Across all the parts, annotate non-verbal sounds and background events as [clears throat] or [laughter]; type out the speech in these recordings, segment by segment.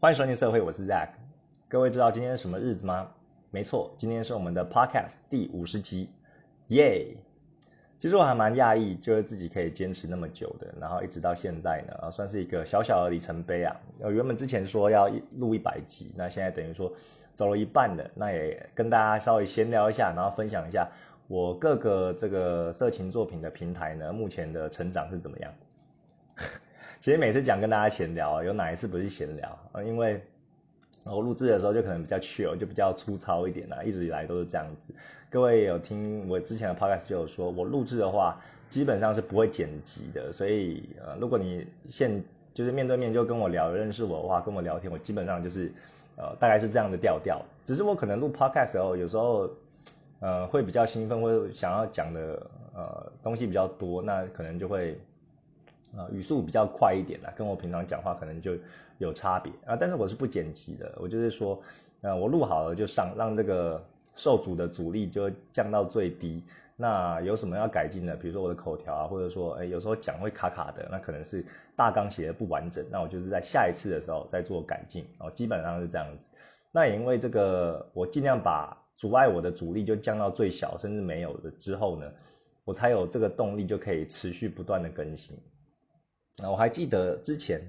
欢迎收听社会，我是 Zack。各位知道今天是什么日子吗？没错，今天是我们的 Podcast 第五十集，耶！其实我还蛮讶异，就是自己可以坚持那么久的，然后一直到现在呢，啊，算是一个小小的里程碑啊。呃，原本之前说要录一百集，那现在等于说走了一半的，那也跟大家稍微闲聊一下，然后分享一下我各个这个色情作品的平台呢，目前的成长是怎么样。其实每次讲跟大家闲聊，有哪一次不是闲聊啊？因为我录制的时候就可能比较 chill，就比较粗糙一点啊，一直以来都是这样子。各位有听我之前的 podcast 就有说，我录制的话基本上是不会剪辑的，所以呃，如果你现就是面对面就跟我聊，认识我的话，跟我聊天，我基本上就是呃大概是这样的调调。只是我可能录 podcast 时候，有时候呃会比较兴奋，或者想要讲的呃东西比较多，那可能就会。啊，语速比较快一点啦，跟我平常讲话可能就有差别啊。但是我是不剪辑的，我就是说，呃，我录好了就上，让这个受阻的阻力就降到最低。那有什么要改进的？比如说我的口条啊，或者说，哎，有时候讲会卡卡的，那可能是大纲写的不完整。那我就是在下一次的时候再做改进哦，基本上是这样子。那也因为这个，我尽量把阻碍我的阻力就降到最小，甚至没有的之后呢，我才有这个动力就可以持续不断的更新。那我还记得之前，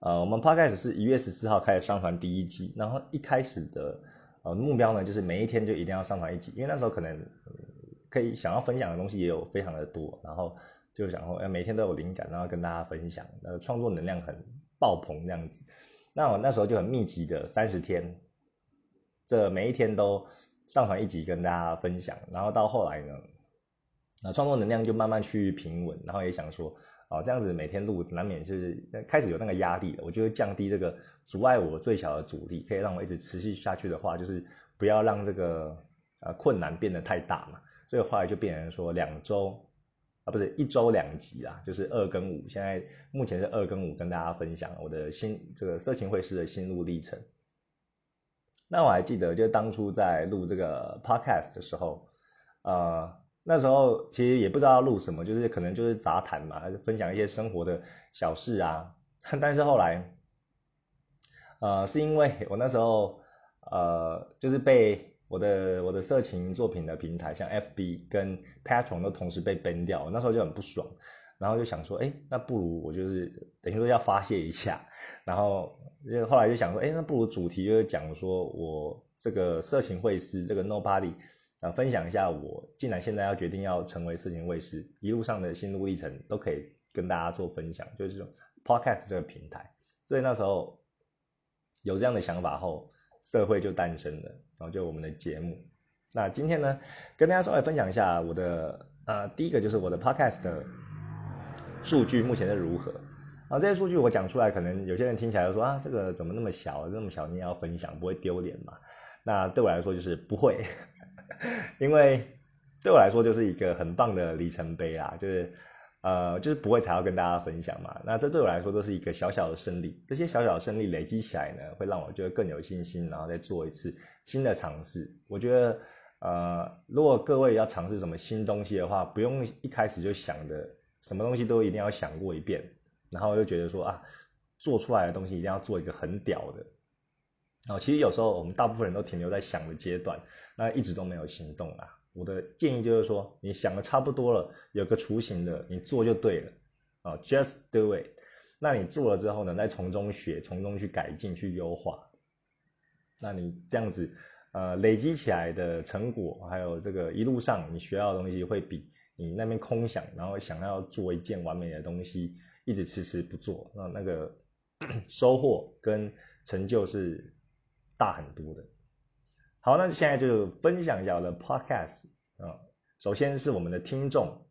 呃，我们 podcast 是一月十四号开始上传第一集，然后一开始的呃目标呢，就是每一天就一定要上传一集，因为那时候可能可以想要分享的东西也有非常的多，然后就想说，哎，每天都有灵感，然后跟大家分享，呃，创作能量很爆棚这样子。那我那时候就很密集的三十天，这每一天都上传一集跟大家分享，然后到后来呢，那创作能量就慢慢趋于平稳，然后也想说。哦，这样子每天录难免是开始有那个压力了。我觉得降低这个阻碍我最小的阻力，可以让我一直持续下去的话，就是不要让这个呃困难变得太大嘛。所以后来就变成说两周啊，不是一周两集啦，就是二跟五。现在目前是二跟五，跟大家分享我的心这个色情会师的心路历程。那我还记得，就当初在录这个 podcast 的时候，呃。那时候其实也不知道要录什么，就是可能就是杂谈嘛，分享一些生活的小事啊。[laughs] 但是后来，呃，是因为我那时候呃，就是被我的我的色情作品的平台，像 FB 跟 Patron 都同时被 ban 掉，那时候就很不爽，然后就想说，哎，那不如我就是等于说要发泄一下，然后就后来就想说，哎，那不如主题就是讲说我这个色情会师这个 Nobody。啊，分享一下我竟然现在要决定要成为色情卫士一路上的心路历程，都可以跟大家做分享，就是这种 podcast 这个平台。所以那时候有这样的想法后，社会就诞生了，然后就我们的节目。那今天呢，跟大家稍微分享一下我的呃，第一个就是我的 podcast 的数据目前是如何。啊这些数据我讲出来，可能有些人听起来就说啊，这个怎么那么小，那么小你也要分享，不会丢脸嘛？那对我来说就是不会。[laughs] 因为对我来说就是一个很棒的里程碑啦，就是呃，就是不会才要跟大家分享嘛。那这对我来说都是一个小小的胜利，这些小小的胜利累积起来呢，会让我觉得更有信心，然后再做一次新的尝试。我觉得呃，如果各位要尝试什么新东西的话，不用一开始就想的什么东西都一定要想过一遍，然后就觉得说啊，做出来的东西一定要做一个很屌的。哦，其实有时候我们大部分人都停留在想的阶段，那一直都没有行动啊。我的建议就是说，你想的差不多了，有个雏形的，你做就对了。啊，just do it。那你做了之后呢，再从中学，从中去改进，去优化。那你这样子，呃，累积起来的成果，还有这个一路上你学到的东西，会比你那边空想，然后想要做一件完美的东西，一直迟迟不做，那那个 [coughs] 收获跟成就是。大很多的，好，那现在就分享一下我的 podcast 啊。首先是我们的听众，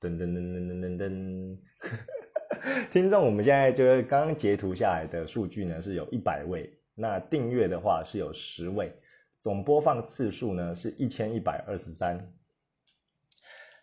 噔噔噔噔噔噔噔，[laughs] 听众，我们现在就是刚刚截图下来的数据呢，是有一百位。那订阅的话是有十位，总播放次数呢是一千一百二十三。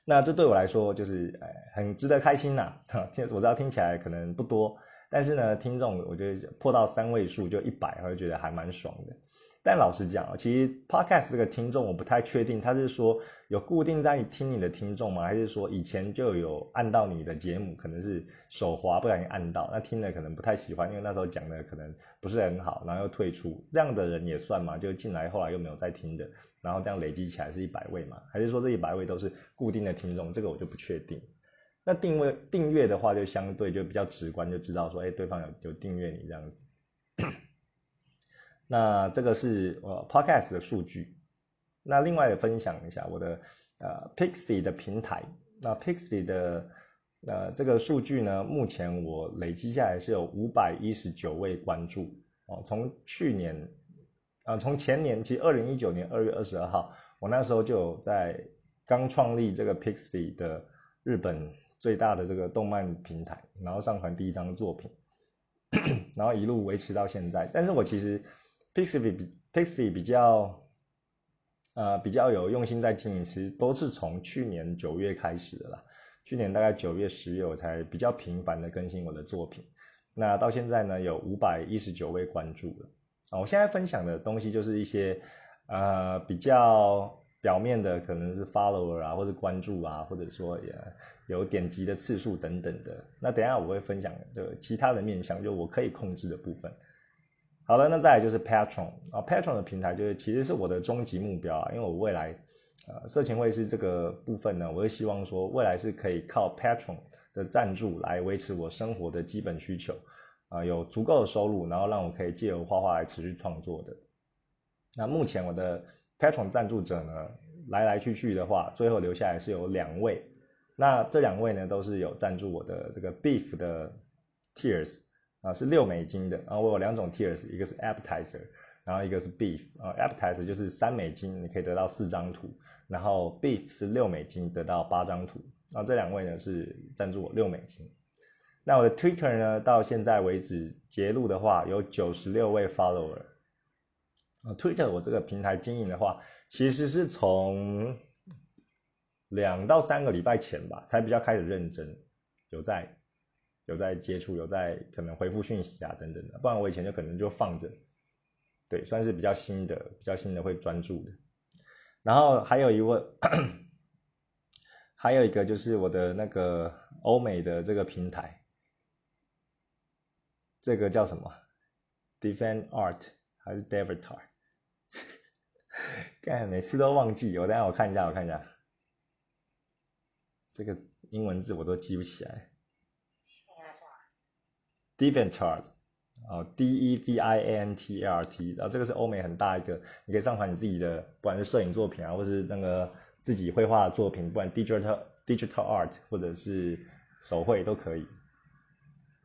那这对我来说就是哎，很值得开心呐。听我知道听起来可能不多。但是呢，听众我觉得破到三位数就一百，我就觉得还蛮爽的。但老实讲，其实 podcast 这个听众我不太确定，他是说有固定在听你的听众吗？还是说以前就有按到你的节目，可能是手滑不小心按到，那听了可能不太喜欢，因为那时候讲的可能不是很好，然后又退出，这样的人也算嘛？就进来后来又没有再听的，然后这样累积起来是一百位嘛？还是说这一百位都是固定的听众？这个我就不确定。那定位订阅的话，就相对就比较直观，就知道说，哎，对方有有订阅你这样子。那这个是呃 Podcast 的数据。那另外分享一下我的呃 Pixby 的平台。那 Pixby 的呃这个数据呢，目前我累积下来是有五百一十九位关注哦。从去年啊，从前年，其实二零一九年二月二十二号，我那时候就在刚创立这个 Pixby 的日本最大的这个动漫平台，然后上传第一张作品，然后一路维持到现在。但是我其实 Pixby 比 Pixby 比较，呃，比较有用心在经营，其实都是从去年九月开始的啦。去年大概九月、十月我才比较频繁的更新我的作品。那到现在呢，有五百一十九位关注了。啊，我现在分享的东西就是一些，呃，比较表面的，可能是 follower 啊，或者关注啊，或者说也有点击的次数等等的。那等下我会分享的其他的面向，就我可以控制的部分。好了，那再来就是 Patron 啊，Patron 的平台就是其实是我的终极目标啊，因为我未来呃色情会是这个部分呢，我是希望说未来是可以靠 Patron 的赞助来维持我生活的基本需求啊，有足够的收入，然后让我可以借由画画来持续创作的。那目前我的 Patron 赞助者呢，来来去去的话，最后留下来是有两位，那这两位呢都是有赞助我的这个 Beef 的 Tears。啊，是六美金的，然后我有两种 Tears，一个是 appetizer，然后一个是 beef，啊，appetizer 就是三美金，你可以得到四张图，然后 beef 是六美金得到八张图，那这两位呢是赞助我六美金。那我的 Twitter 呢，到现在为止截录的话有九十六位 follower，啊，Twitter 我这个平台经营的话，其实是从两到三个礼拜前吧，才比较开始认真，有在。有在接触，有在可能回复讯息啊等等的，不然我以前就可能就放着，对，算是比较新的，比较新的会专注的。然后还有一位，还有一个就是我的那个欧美的这个平台，这个叫什么？Defend Art 还是 Devitar？[laughs] 干，每次都忘记，我等下我看一下，我看一下，这个英文字我都记不起来。DeviantArt，哦，D E V I A N T A R T，然后这个是欧美很大一个，你可以上传你自己的，不管是摄影作品啊，或是那个自己绘画的作品，不管 digital digital art 或者是手绘都可以。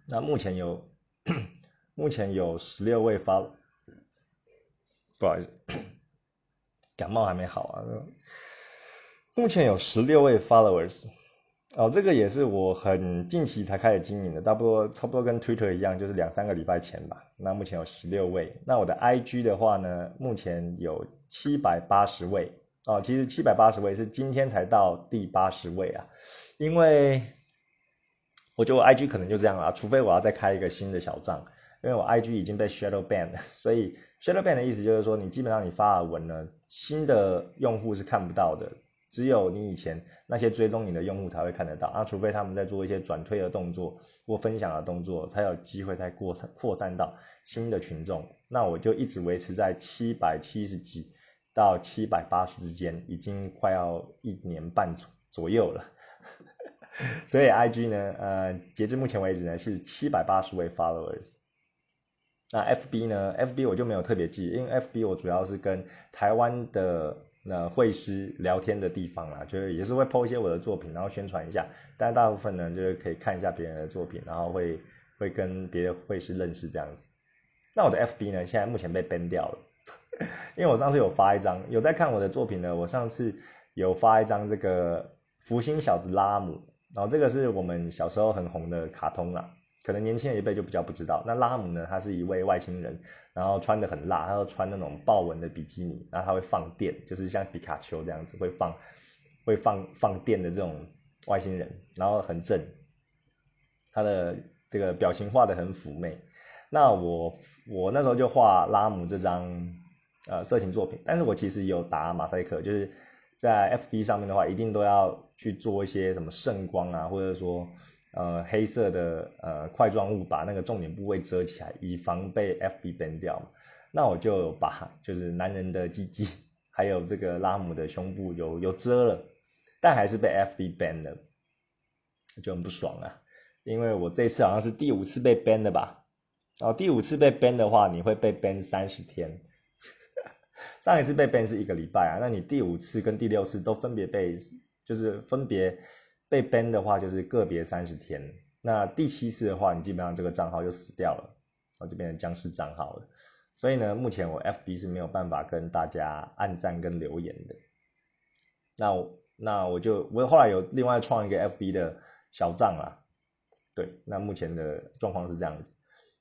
那目前有 [coughs] 目前有十六位发，不好意思，[coughs] 感冒还没好啊。目前有十六位 followers。哦，这个也是我很近期才开始经营的，差不多差不多跟 Twitter 一样，就是两三个礼拜前吧。那目前有十六位。那我的 IG 的话呢，目前有七百八十位。哦，其实七百八十位是今天才到第八十位啊，因为我觉得我 IG 可能就这样了，除非我要再开一个新的小账，因为我 IG 已经被 Shadow Ban，了所以 Shadow Ban 的意思就是说，你基本上你发的文呢，新的用户是看不到的。只有你以前那些追踪你的用户才会看得到啊，除非他们在做一些转推的动作或分享的动作，才有机会再扩散扩散到新的群众。那我就一直维持在七百七十几到七百八十之间，已经快要一年半左左右了。[laughs] 所以 IG 呢，呃，截至目前为止呢是七百八十位 followers。那 FB 呢，FB 我就没有特别记，因为 FB 我主要是跟台湾的。那会师聊天的地方啦，就是也是会 po 一些我的作品，然后宣传一下。但大部分呢，就是可以看一下别人的作品，然后会会跟别的会师认识这样子。那我的 FB 呢，现在目前被 ban 掉了，因为我上次有发一张，有在看我的作品呢。我上次有发一张这个福星小子拉姆，然后这个是我们小时候很红的卡通啦。可能年轻人一辈就比较不知道，那拉姆呢？他是一位外星人，然后穿的很辣，他要穿那种豹纹的比基尼，然后他会放电，就是像皮卡丘这样子会放会放放电的这种外星人，然后很正，他的这个表情画的很妩媚。那我我那时候就画拉姆这张呃色情作品，但是我其实有打马赛克，就是在 FB 上面的话，一定都要去做一些什么圣光啊，或者说呃黑色的呃块状物把那个重点部位遮起来，以防被 FB ban 掉。那我就把就是男人的鸡鸡还有这个拉姆的胸部有有遮了，但还是被 FB ban 了，就很不爽啊。因为我这次好像是第五次被 ban 的吧，然后第五次被 ban 的话，你会被 ban 三十天。[laughs] 上一次被 ban 是一个礼拜啊，那你第五次跟第六次都分别被，就是分别被 ban 的话，就是个别三十天。那第七次的话，你基本上这个账号就死掉了，然后就变成僵尸账号了。所以呢，目前我 FB 是没有办法跟大家按赞跟留言的。那我那我就我后来有另外创一个 FB 的小账啦。对，那目前的状况是这样子。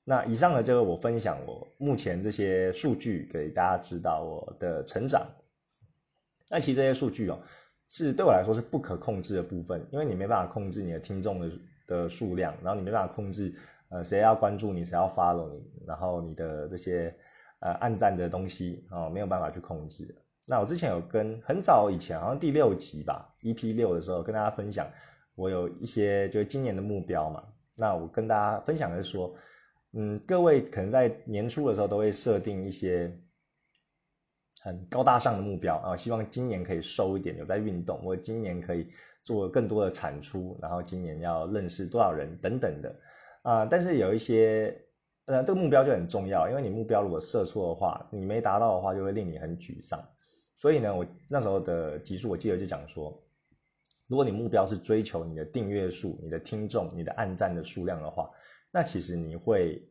那以上呢，就是我分享我目前这些数据给大家知道我的成长。那其实这些数据哦，是对我来说是不可控制的部分，因为你没办法控制你的听众的的数量，然后你没办法控制呃谁要关注你，谁要 follow 你，然后你的这些呃暗赞的东西哦，没有办法去控制。那我之前有跟很早以前，好像第六集吧，EP 六的时候跟大家分享。我有一些就是今年的目标嘛，那我跟大家分享的是说，嗯，各位可能在年初的时候都会设定一些很高大上的目标啊，希望今年可以瘦一点，有在运动，或今年可以做更多的产出，然后今年要认识多少人等等的啊。但是有一些呃，这个目标就很重要，因为你目标如果设错的话，你没达到的话，就会令你很沮丧。所以呢，我那时候的集数我记得就讲说。如果你目标是追求你的订阅数、你的听众、你的按赞的数量的话，那其实你会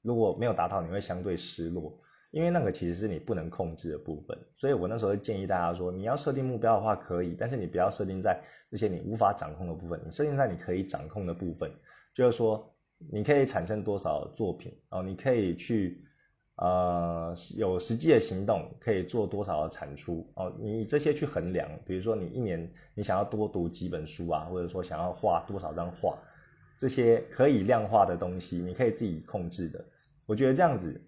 如果没有达到，你会相对失落，因为那个其实是你不能控制的部分。所以我那时候建议大家说，你要设定目标的话可以，但是你不要设定在那些你无法掌控的部分，你设定在你可以掌控的部分，就是说你可以产生多少作品哦，你可以去。呃，有实际的行动可以做多少的产出哦？你这些去衡量，比如说你一年你想要多读几本书啊，或者说想要画多少张画，这些可以量化的东西，你可以自己控制的。我觉得这样子，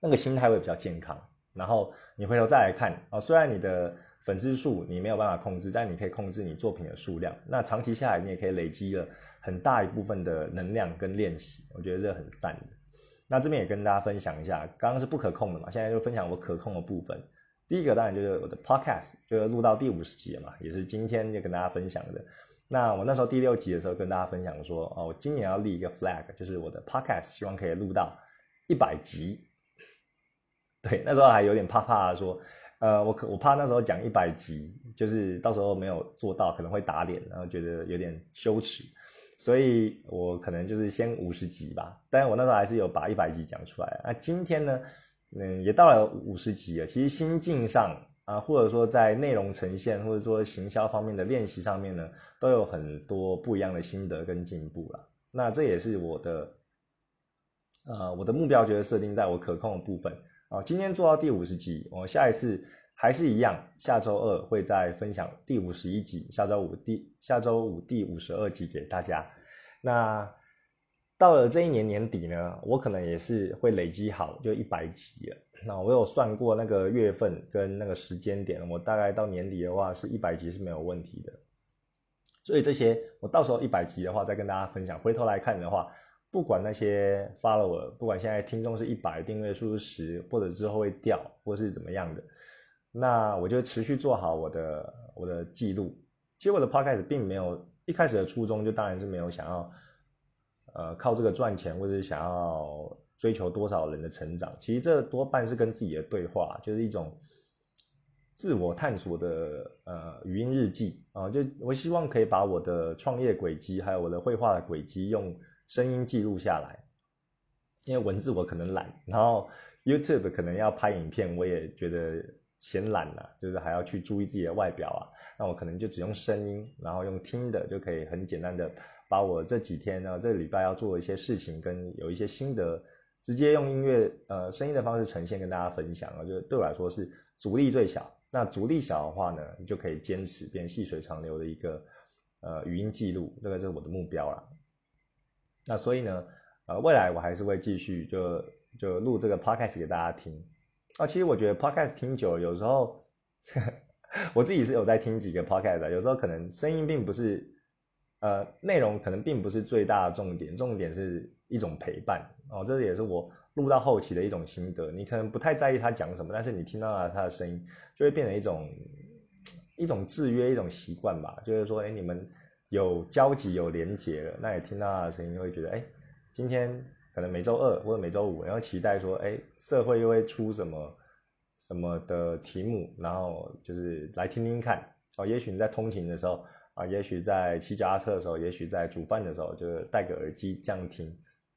那个心态会比较健康。然后你回头再来看啊，虽然你的粉丝数你没有办法控制，但你可以控制你作品的数量。那长期下来，你也可以累积了很大一部分的能量跟练习。我觉得这很赞的。那这边也跟大家分享一下，刚刚是不可控的嘛，现在就分享我可控的部分。第一个当然就是我的 podcast，就是录到第五十集了嘛，也是今天就跟大家分享的。那我那时候第六集的时候跟大家分享说，哦，我今年要立一个 flag，就是我的 podcast 希望可以录到一百集。对，那时候还有点怕怕说，呃，我可我怕那时候讲一百集，就是到时候没有做到，可能会打脸，然后觉得有点羞耻。所以我可能就是先五十集吧，但是我那时候还是有把一百集讲出来。那今天呢，嗯，也到了五十集了。其实心境上啊，或者说在内容呈现，或者说行销方面的练习上面呢，都有很多不一样的心得跟进步了。那这也是我的，呃，我的目标，觉得设定在我可控的部分啊。今天做到第五十集，我下一次。还是一样，下周二会再分享第五十一集，下周五第下周五第五十二集给大家。那到了这一年年底呢，我可能也是会累积好就一百集了。那我有算过那个月份跟那个时间点，我大概到年底的话是一百集是没有问题的。所以这些我到时候一百集的话再跟大家分享。回头来看的话，不管那些 follower，不管现在听众是一百，订阅数是十，或者之后会掉，或是怎么样的。那我就持续做好我的我的记录。其实我的 podcast 并没有一开始的初衷，就当然是没有想要，呃，靠这个赚钱，或者是想要追求多少人的成长。其实这多半是跟自己的对话，就是一种自我探索的呃语音日记啊。就我希望可以把我的创业轨迹，还有我的绘画的轨迹，用声音记录下来。因为文字我可能懒，然后 YouTube 可能要拍影片，我也觉得。嫌懒了，就是还要去注意自己的外表啊。那我可能就只用声音，然后用听的就可以很简单的把我这几天呢，这个礼拜要做的一些事情跟有一些心得，直接用音乐呃声音的方式呈现跟大家分享啊。就对我来说是阻力最小。那阻力小的话呢，你就可以坚持变细水长流的一个呃语音记录，这个是我的目标了。那所以呢，呃未来我还是会继续就就录这个 podcast 给大家听。啊，其实我觉得 podcast 听久了，有时候呵呵 [laughs] 我自己是有在听几个 podcast 的，有时候可能声音并不是，呃，内容可能并不是最大的重点，重点是一种陪伴哦，这也是我录到后期的一种心得。你可能不太在意他讲什么，但是你听到了他的声音，就会变成一种一种制约，一种习惯吧。就是说，哎，你们有交集、有连结了，那也听到他的声音，就会觉得，哎，今天。可能每周二或者每周五，然后期待说，哎，社会又会出什么什么的题目，然后就是来听听看哦。也许你在通勤的时候啊，也许在骑脚踏车的时候，也许在煮饭的时候，就是戴个耳机这样听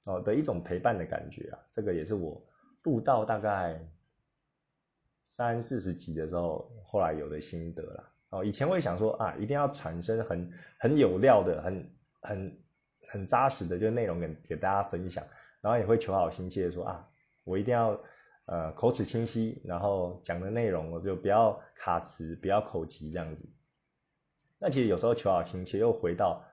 哦的一种陪伴的感觉啊。这个也是我录到大概三四十集的时候，后来有的心得啦。哦，以前会想说啊，一定要产生很很有料的、很很很扎实的，就内容给给大家分享。然后也会求好心切的说啊，我一定要呃口齿清晰，然后讲的内容我就不要卡词，不要口急这样子。那其实有时候求好心切又回到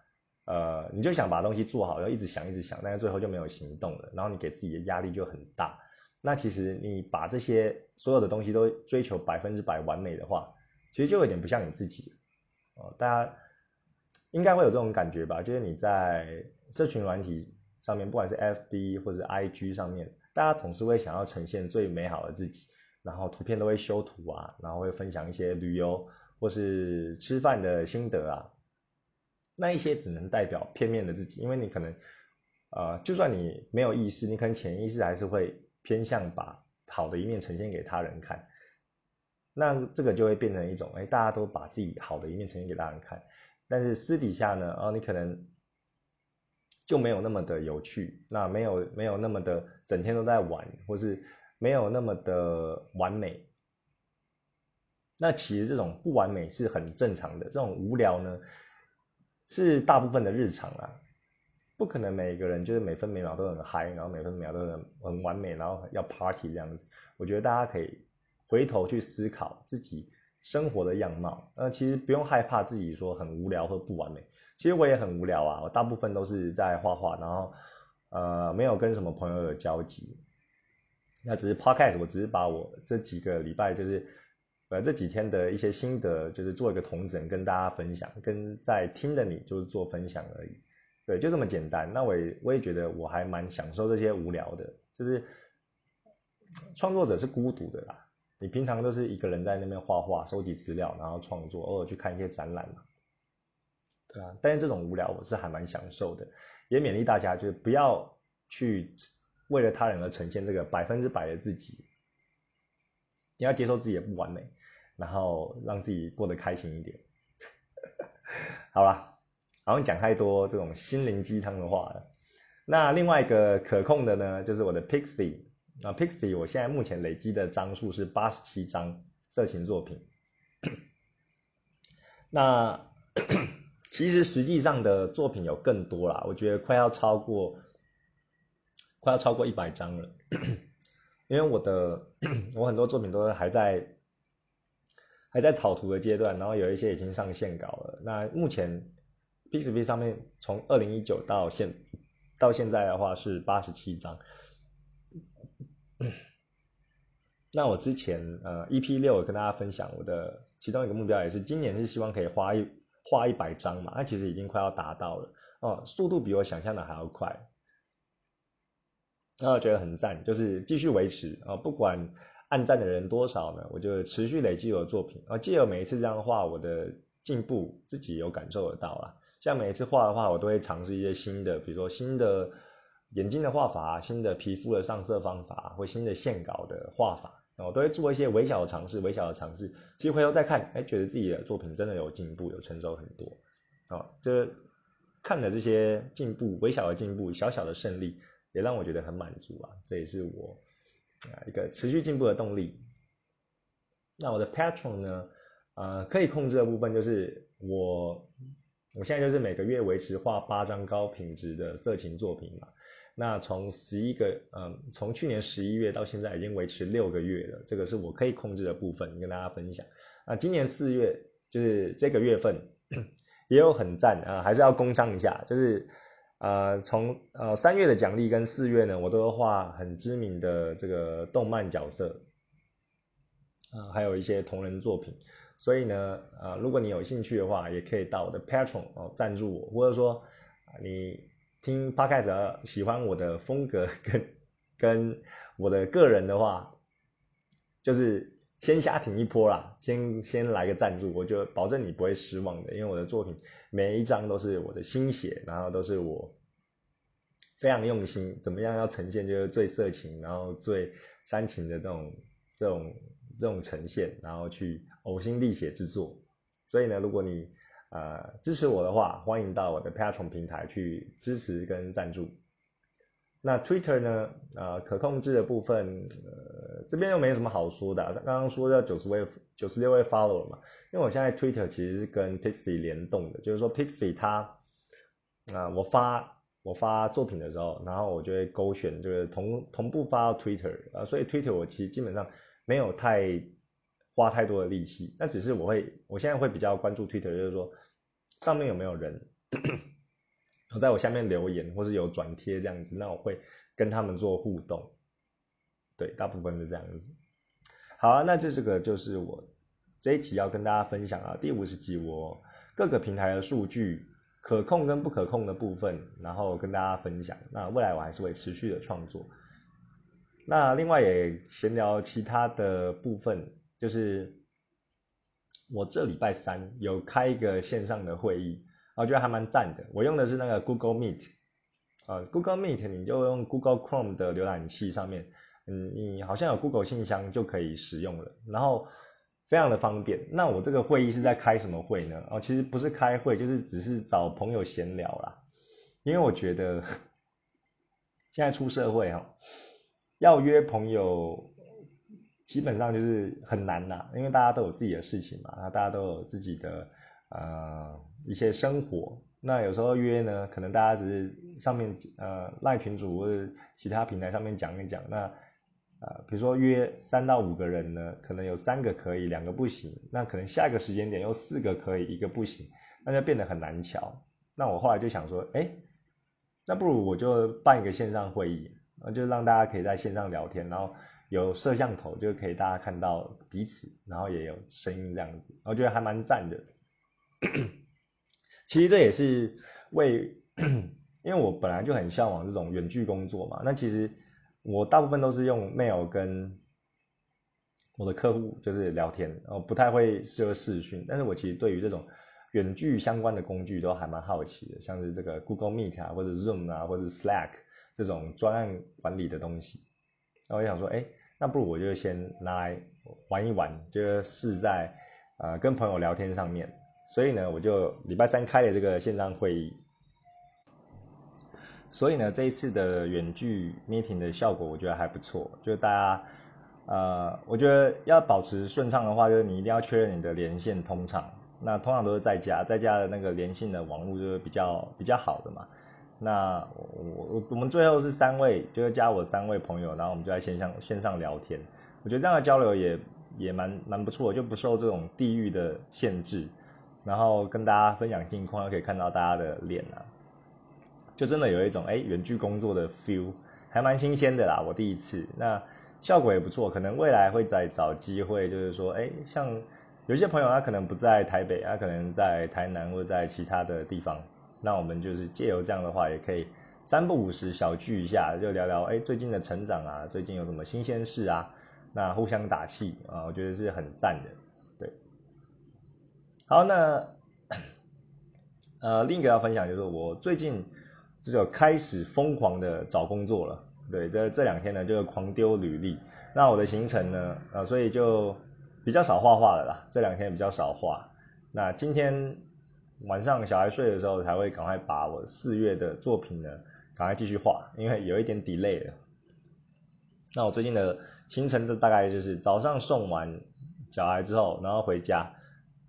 呃，你就想把东西做好，要一直想一直想，但是最后就没有行动了，然后你给自己的压力就很大。那其实你把这些所有的东西都追求百分之百完美的话，其实就有点不像你自己哦。大家应该会有这种感觉吧？就是你在社群软体。上面不管是 F B 或者 I G 上面，大家总是会想要呈现最美好的自己，然后图片都会修图啊，然后会分享一些旅游或是吃饭的心得啊。那一些只能代表片面的自己，因为你可能，呃，就算你没有意识，你可能潜意识还是会偏向把好的一面呈现给他人看。那这个就会变成一种，哎，大家都把自己好的一面呈现给大人看，但是私底下呢，哦，你可能。就没有那么的有趣，那没有没有那么的整天都在玩，或是没有那么的完美。那其实这种不完美是很正常的，这种无聊呢是大部分的日常啊，不可能每个人就是每分每秒都很嗨，然后每分每秒都很很完美，然后要 party 这样子。我觉得大家可以回头去思考自己生活的样貌，呃，其实不用害怕自己说很无聊或不完美。其实我也很无聊啊，我大部分都是在画画，然后呃没有跟什么朋友有交集。那只是 podcast，我只是把我这几个礼拜就是呃这几天的一些心得，就是做一个同整跟大家分享，跟在听的你就是做分享而已。对，就这么简单。那我也我也觉得我还蛮享受这些无聊的，就是创作者是孤独的啦。你平常都是一个人在那边画画、收集资料，然后创作，偶尔去看一些展览嘛。对啊，但是这种无聊我是还蛮享受的，也勉励大家就是不要去为了他人而呈现这个百分之百的自己，你要接受自己的不完美，然后让自己过得开心一点。[laughs] 好了，好像讲太多这种心灵鸡汤的话了。那另外一个可控的呢，就是我的 Pixie 啊，Pixie 我现在目前累积的张数是八十七张色情作品，那。[clears throat] 其实实际上的作品有更多啦，我觉得快要超过，快要超过一百张了。因为我的我很多作品都还在还在草图的阶段，然后有一些已经上线稿了。那目前 p c p 上面从二零一九到现到现在的话是八十七张。那我之前呃 EP 六跟大家分享我的其中一个目标也是今年是希望可以花一。画一百张嘛，那其实已经快要达到了哦，速度比我想象的还要快，那我觉得很赞，就是继续维持啊，不管按赞的人多少呢，我就持续累积我的作品啊，借由每一次这样画，我的进步自己有感受得到啦。像每一次画的话，我都会尝试一些新的，比如说新的眼睛的画法，新的皮肤的上色方法，或新的线稿的画法。我都会做一些微小的尝试，微小的尝试。其实回头再看，哎，觉得自己的作品真的有进步，有成熟很多。哦，这看了这些进步，微小的进步，小小的胜利，也让我觉得很满足啊。这也是我啊一个持续进步的动力。那我的 Patron 呢？呃，可以控制的部分就是我，我现在就是每个月维持画八张高品质的色情作品嘛。那从十一个，嗯，从去年十一月到现在已经维持六个月了，这个是我可以控制的部分，跟大家分享。啊，今年四月就是这个月份 [coughs] 也有很赞啊，还是要工商一下，就是呃，从呃三月的奖励跟四月呢，我都画很知名的这个动漫角色，啊，还有一些同人作品。所以呢，呃，如果你有兴趣的话，也可以到我的 Patron 哦赞助我，或者说你听 Podcast 喜欢我的风格跟 [laughs] 跟我的个人的话，就是先瞎挺一波啦，先先来个赞助，我就保证你不会失望的，因为我的作品每一张都是我的心血，然后都是我非常用心，怎么样要呈现就是最色情，然后最煽情的这种这种。这种呈现，然后去呕心沥血制作。所以呢，如果你呃支持我的话，欢迎到我的 Patreon 平台去支持跟赞助。那 Twitter 呢，呃，可控制的部分，呃，这边又没什么好说的。刚刚说要九十位、九十六位 follower 嘛，因为我现在 Twitter 其实是跟 Pixby 联动的，就是说 Pixby 它啊，我发我发作品的时候，然后我就会勾选，就是同同步发到 Twitter 啊，所以 Twitter 我其实基本上。没有太花太多的力气，那只是我会，我现在会比较关注 Twitter，就是说上面有没有人有在我下面留言，或是有转贴这样子，那我会跟他们做互动。对，大部分是这样子。好啊，那这这个就是我这一集要跟大家分享啊，第五十集我各个平台的数据可控跟不可控的部分，然后跟大家分享。那未来我还是会持续的创作。那另外也闲聊其他的部分，就是我这礼拜三有开一个线上的会议，我觉得还蛮赞的。我用的是那个 Google Meet，呃，Google Meet 你就用 Google Chrome 的浏览器上面，嗯，你好像有 Google 信箱就可以使用了，然后非常的方便。那我这个会议是在开什么会呢？哦，其实不是开会，就是只是找朋友闲聊啦。因为我觉得 [laughs] 现在出社会哈。要约朋友，基本上就是很难呐，因为大家都有自己的事情嘛，那大家都有自己的呃一些生活。那有时候约呢，可能大家只是上面呃赖群主或者其他平台上面讲一讲。那呃比如说约三到五个人呢，可能有三个可以，两个不行。那可能下一个时间点又四个可以，一个不行，那就变得很难瞧。那我后来就想说，哎，那不如我就办一个线上会议。那就让大家可以在线上聊天，然后有摄像头，就可以大家看到彼此，然后也有声音这样子，我觉得还蛮赞的。其实这也是为，因为我本来就很向往这种远距工作嘛。那其实我大部分都是用 mail 跟我的客户就是聊天，然后不太会设视讯。但是我其实对于这种远距相关的工具都还蛮好奇的，像是这个 Google Meet 啊，或者 Zoom 啊，或者 Slack。这种专案管理的东西，那我想说，哎，那不如我就先拿来玩一玩，就试在呃跟朋友聊天上面。所以呢，我就礼拜三开了这个线上会议。所以呢，这一次的远距 meeting 的效果，我觉得还不错。就是大家，呃，我觉得要保持顺畅的话，就是你一定要确认你的连线通畅。那通常都是在家，在家的那个连线的网络就是比较比较好的嘛。那我我我们最后是三位，就是加我三位朋友，然后我们就在线上线上聊天。我觉得这样的交流也也蛮蛮不错，就不受这种地域的限制，然后跟大家分享近况，又可以看到大家的脸啊，就真的有一种哎远距工作的 feel，还蛮新鲜的啦。我第一次，那效果也不错，可能未来会再找机会，就是说哎，像有些朋友他可能不在台北，他可能在台南或者在其他的地方。那我们就是借由这样的话，也可以三不五时小聚一下，就聊聊哎最近的成长啊，最近有什么新鲜事啊？那互相打气啊，我觉得是很赞的。对，好，那呃另一个要分享就是我最近就是开始疯狂的找工作了。对，这这两天呢就是狂丢履历。那我的行程呢，啊，所以就比较少画画了啦。这两天比较少画。那今天。晚上小孩睡的时候，才会赶快把我四月的作品呢，赶快继续画，因为有一点 delay 了。那我最近的行程就大概就是早上送完小孩之后，然后回家，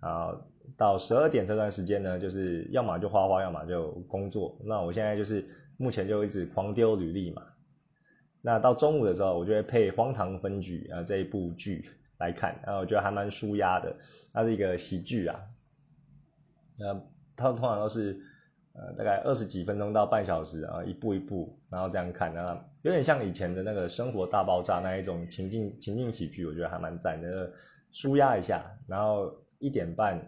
啊，到十二点这段时间呢，就是要么就画画，要么就工作。那我现在就是目前就一直狂丢履历嘛。那到中午的时候，我就会配《荒唐分局》啊这一部剧来看，然后我觉得还蛮舒压的，它是一个喜剧啊。那它通常都是，呃，大概二十几分钟到半小时啊，一步一步，然后这样看，那有点像以前的那个生活大爆炸那一种情境情境喜剧，我觉得还蛮赞的，舒压一下，然后一点半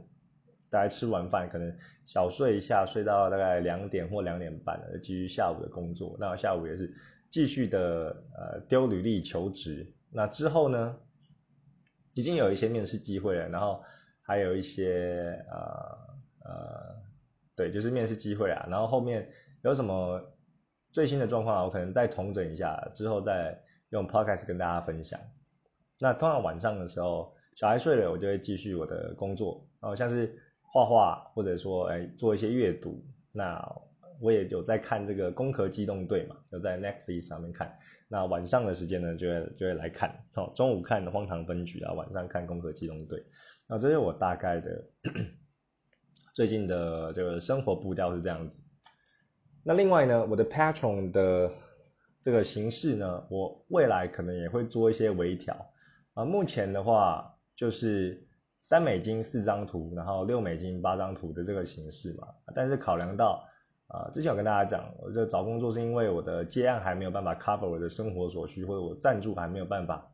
大概吃完饭，可能小睡一下，睡到大概两点或两点半，继续下午的工作。那下午也是继续的呃丢履历求职。那之后呢，已经有一些面试机会了，然后还有一些呃呃，对，就是面试机会啊。然后后面有什么？最新的状况，我可能再统整一下，之后再用 podcast 跟大家分享。那通常晚上的时候，小孩睡了，我就会继续我的工作，然后像是画画，或者说哎做一些阅读。那我也有在看这个《攻壳机动队》嘛，有在 Netflix 上面看。那晚上的时间呢，就会就会来看。哦，中午看《荒唐分局》啊，晚上看《攻壳机动队》。那这是我大概的最近的这个生活步调是这样子。那另外呢，我的 Patron 的这个形式呢，我未来可能也会做一些微调啊。目前的话就是三美金四张图，然后六美金八张图的这个形式嘛。但是考量到啊，之前有跟大家讲，我这找工作是因为我的接案还没有办法 cover 我的生活所需，或者我赞助还没有办法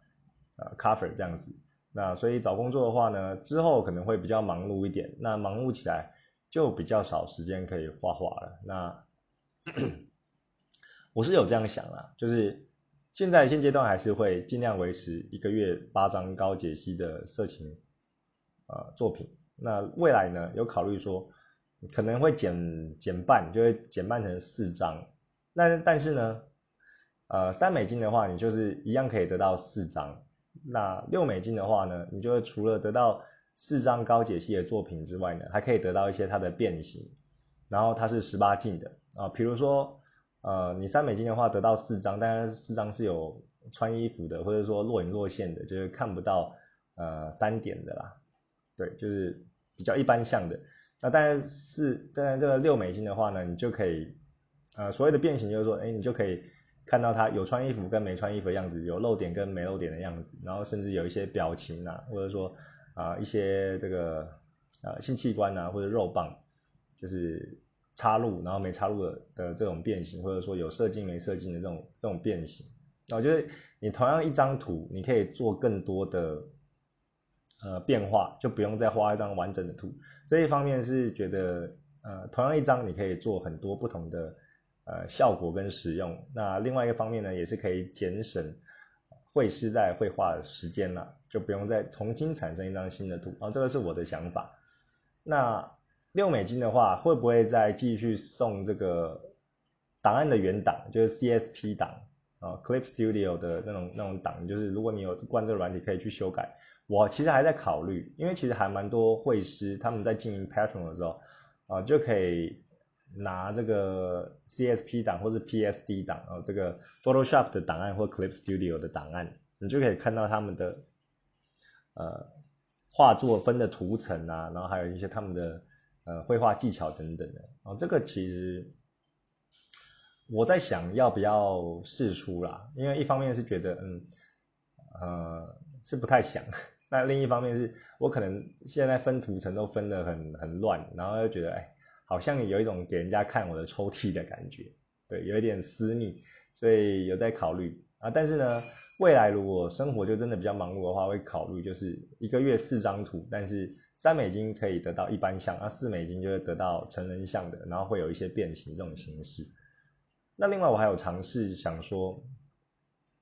啊 cover 这样子。那所以找工作的话呢，之后可能会比较忙碌一点。那忙碌起来就比较少时间可以画画了。那 [clears throat] 我是有这样想啊，就是现在现阶段还是会尽量维持一个月八张高解析的色情呃作品。那未来呢，有考虑说可能会减减半，就会减半成四张。那但是呢，呃，三美金的话，你就是一样可以得到四张。那六美金的话呢，你就会除了得到四张高解析的作品之外呢，还可以得到一些它的变形。然后它是十八禁的啊，比如说，呃，你三美金的话得到四张，但是四张是有穿衣服的，或者说若隐若现的，就是看不到呃三点的啦，对，就是比较一般像的。那当然是，当然这个六美金的话呢，你就可以，呃，所谓的变形就是说，哎，你就可以看到他有穿衣服跟没穿衣服的样子，有露点跟没露点的样子，然后甚至有一些表情啊，或者说啊一些这个呃性器官啊或者肉棒。就是插入，然后没插入的的这种变形，或者说有射精没射精的这种这种变形，那我觉得你同样一张图，你可以做更多的呃变化，就不用再画一张完整的图。这一方面是觉得呃同样一张你可以做很多不同的呃效果跟使用。那另外一个方面呢，也是可以节省绘师在绘画的时间了，就不用再重新产生一张新的图。啊，这个是我的想法。那。六美金的话，会不会再继续送这个档案的原档，就是 CSP 档啊，Clip Studio 的那种那种档，就是如果你有关这个软体，可以去修改。我其实还在考虑，因为其实还蛮多绘师他们在经营 Patron 的时候啊，就可以拿这个 CSP 档或是 PSD 档啊，这个 Photoshop 的档案或 Clip Studio 的档案，你就可以看到他们的呃画作分的图层啊，然后还有一些他们的。呃，绘画技巧等等的哦，这个其实我在想要不要试出啦，因为一方面是觉得嗯呃是不太想，[laughs] 那另一方面是我可能现在分图层都分得很很乱，然后又觉得哎好像有一种给人家看我的抽屉的感觉，[laughs] 对，有一点私密，所以有在考虑啊，但是呢，未来如果生活就真的比较忙碌的话，会考虑就是一个月四张图，但是。三美金可以得到一般像，那四美金就会得到成人像的，然后会有一些变形这种形式。那另外我还有尝试想说，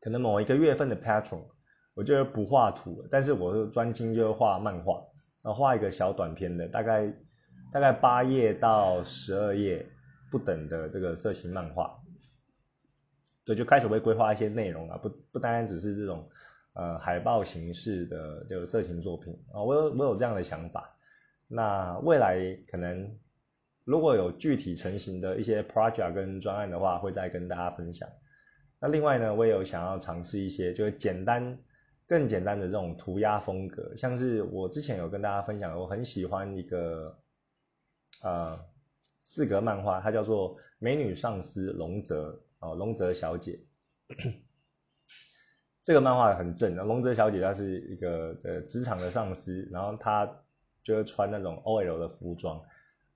可能某一个月份的 Patron，我就不画图了，但是我专精就画漫画，然后画一个小短片的，大概大概八页到十二页不等的这个色情漫画。对，就开始会规划一些内容啊，不不单单只是这种。呃，海报形式的就色情作品啊，我有我有这样的想法。那未来可能如果有具体成型的一些 project 跟专案的话，会再跟大家分享。那另外呢，我也有想要尝试一些就是简单、更简单的这种涂鸦风格，像是我之前有跟大家分享，我很喜欢一个呃四格漫画，它叫做《美女上司龙泽》哦，龙泽小姐。[clears throat] 这个漫画很正，龙泽小姐她是一个呃职场的上司，然后她就是穿那种 OL 的服装，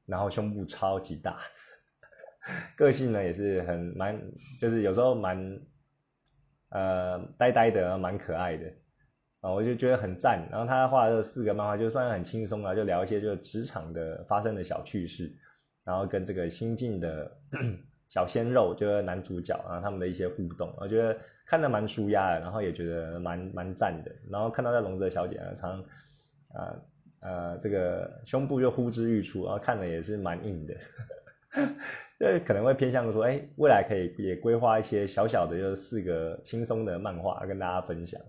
然后胸部超级大，[laughs] 个性呢也是很蛮，就是有时候蛮呃呆呆的，蛮可爱的啊，我就觉得很赞。然后他画这四个漫画，就算很轻松啊，就聊一些就职场的发生的小趣事，然后跟这个新进的 [clears throat] 小鲜肉，就是男主角啊他们的一些互动，我觉得看得蛮舒压的，然后也觉得蛮蛮赞的。然后看到在龙泽小姐啊，常啊呃这个胸部就呼之欲出，然后看的也是蛮硬的。[laughs] 这可能会偏向说，哎，未来可以也规划一些小小的，就是四个轻松的漫画跟大家分享。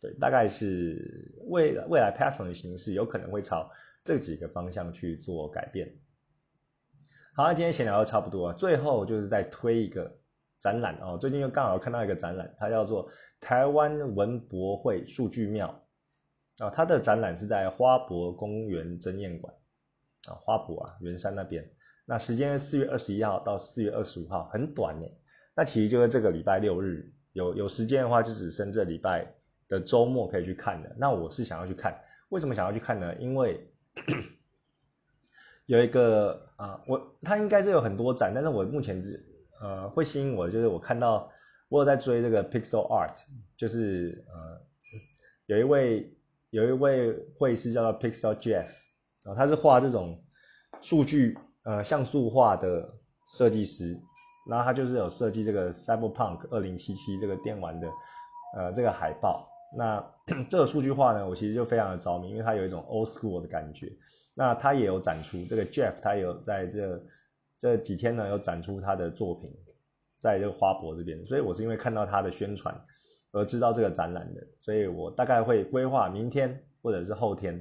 对，大概是未未来 Patron 的形式有可能会朝这几个方向去做改变。好，那今天闲聊的差不多啊，最后就是再推一个展览哦。最近又刚好看到一个展览，它叫做台湾文博会数据庙啊，它的展览是在花博公园珍宴馆啊，花博啊，圆山那边。那时间是四月二十一号到四月二十五号，很短呢。那其实就是这个礼拜六日，有有时间的话，就只剩这礼拜的周末可以去看的。那我是想要去看，为什么想要去看呢？因为 [clears throat] 有一个啊，我它应该是有很多展，但是我目前只呃会吸引我，就是我看到我有在追这个 Pixel Art，就是呃有一位有一位会师叫做 Pixel Jeff，啊，他是画这种数据。呃，像素画的设计师，然后他就是有设计这个 Cyberpunk 二零七七这个电玩的，呃，这个海报。那 [clears throat] 这个数据化呢，我其实就非常的着迷，因为它有一种 old school 的感觉。那他也有展出这个 Jeff，他有在这这几天呢有展出他的作品，在这个花博这边。所以我是因为看到他的宣传而知道这个展览的，所以我大概会规划明天或者是后天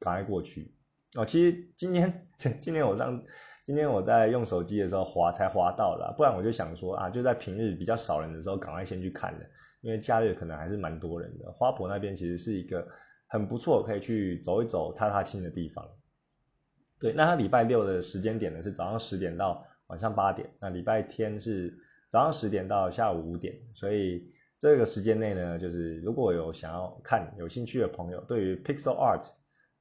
赶快过去。哦，其实今天今天我上今天我在用手机的时候滑才滑到了，不然我就想说啊，就在平日比较少人的时候，赶快先去看了，因为假日可能还是蛮多人的。花博那边其实是一个很不错可以去走一走、踏踏青的地方。对，那它礼拜六的时间点呢是早上十点到晚上八点，那礼拜天是早上十点到下午五点，所以这个时间内呢，就是如果有想要看、有兴趣的朋友，对于 Pixel Art。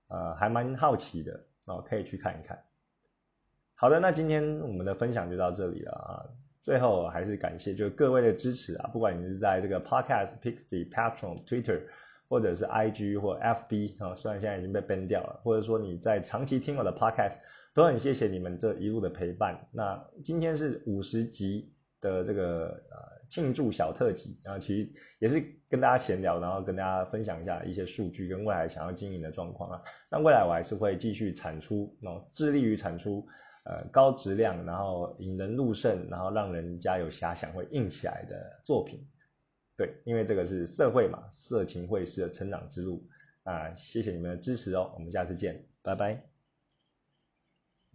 呃，还蛮好奇的哦，可以去看一看。好的，那今天我们的分享就到这里了啊。最后还是感谢就各位的支持啊，不管你是在这个 Podcast、Pixie、Patron、Twitter，或者是 IG 或 FB 啊，虽然现在已经被 ban 掉了，或者说你在长期听我的 Podcast，都很谢谢你们这一路的陪伴。那今天是五十集的这个呃。庆祝小特辑，然后其实也是跟大家闲聊，然后跟大家分享一下一些数据跟未来想要经营的状况啊。那未来我还是会继续产出，然后，致力于产出呃高质量，然后引人入胜，然后让人家有遐想会硬起来的作品。对，因为这个是社会嘛，色情会是成长之路啊。谢谢你们的支持哦，我们下次见，拜拜。